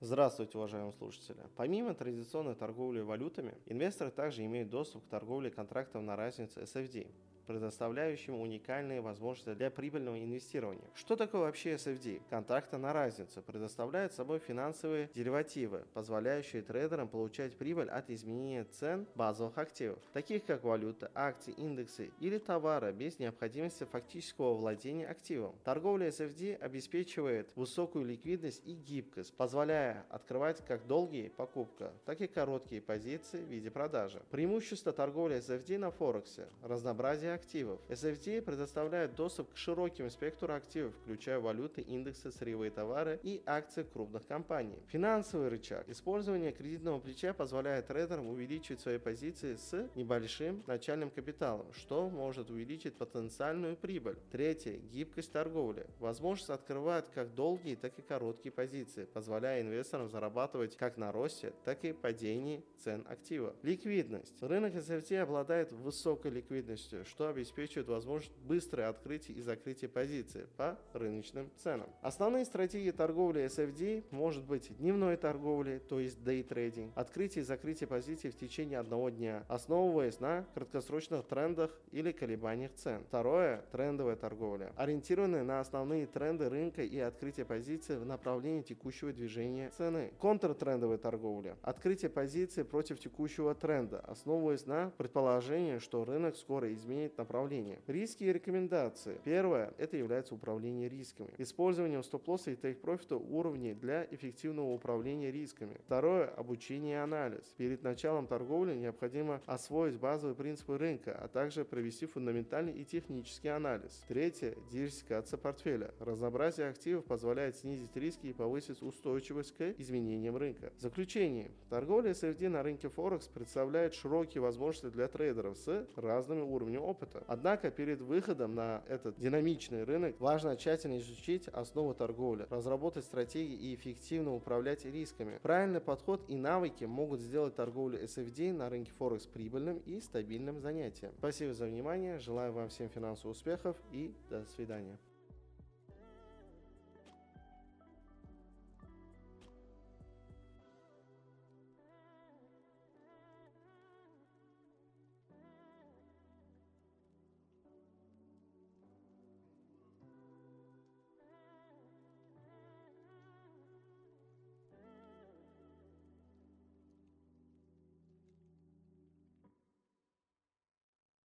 Здравствуйте, уважаемые слушатели! Помимо традиционной торговли валютами, инвесторы также имеют доступ к торговле контрактов на разницу SFD предоставляющим уникальные возможности для прибыльного инвестирования. Что такое вообще SFD? Контракты на разницу предоставляют собой финансовые деривативы, позволяющие трейдерам получать прибыль от изменения цен базовых активов, таких как валюта, акции, индексы или товары без необходимости фактического владения активом. Торговля SFD обеспечивает высокую ликвидность и гибкость, позволяя открывать как долгие покупка, так и короткие позиции в виде продажи. Преимущество торговли SFD на Форексе – разнообразие активов. SFD предоставляет доступ к широким спектру активов, включая валюты, индексы, сырьевые товары и акции крупных компаний. Финансовый рычаг. Использование кредитного плеча позволяет трейдерам увеличивать свои позиции с небольшим начальным капиталом, что может увеличить потенциальную прибыль. Третье. Гибкость торговли. Возможность открывать как долгие, так и короткие позиции, позволяя инвесторам зарабатывать как на росте, так и падении цен актива. Ликвидность. Рынок SFT обладает высокой ликвидностью, что обеспечивает возможность быстрое открытие и закрытие позиции по рыночным ценам. Основные стратегии торговли SFD может быть дневной торговли, то есть trading, открытие и закрытие позиций в течение одного дня, основываясь на краткосрочных трендах или колебаниях цен. Второе – трендовая торговля, ориентированная на основные тренды рынка и открытие позиции в направлении текущего движения цены. Контртрендовая торговля – открытие позиции против текущего тренда, основываясь на предположении, что рынок скоро изменит направления. Риски и рекомендации. Первое – это является управление рисками. Использованием стоп-лосса и тейк-профита уровней для эффективного управления рисками. Второе – обучение и анализ. Перед началом торговли необходимо освоить базовые принципы рынка, а также провести фундаментальный и технический анализ. Третье – диверсификация портфеля. Разнообразие активов позволяет снизить риски и повысить устойчивость к изменениям рынка. Заключение. Торговля SFD на рынке Форекс представляет широкие возможности для трейдеров с разными уровнями опыта опыта. Однако перед выходом на этот динамичный рынок важно тщательно изучить основы торговли, разработать стратегии и эффективно управлять рисками. Правильный подход и навыки могут сделать торговлю SFD на рынке Форекс прибыльным и стабильным занятием. Спасибо за внимание, желаю вам всем финансовых успехов и до свидания.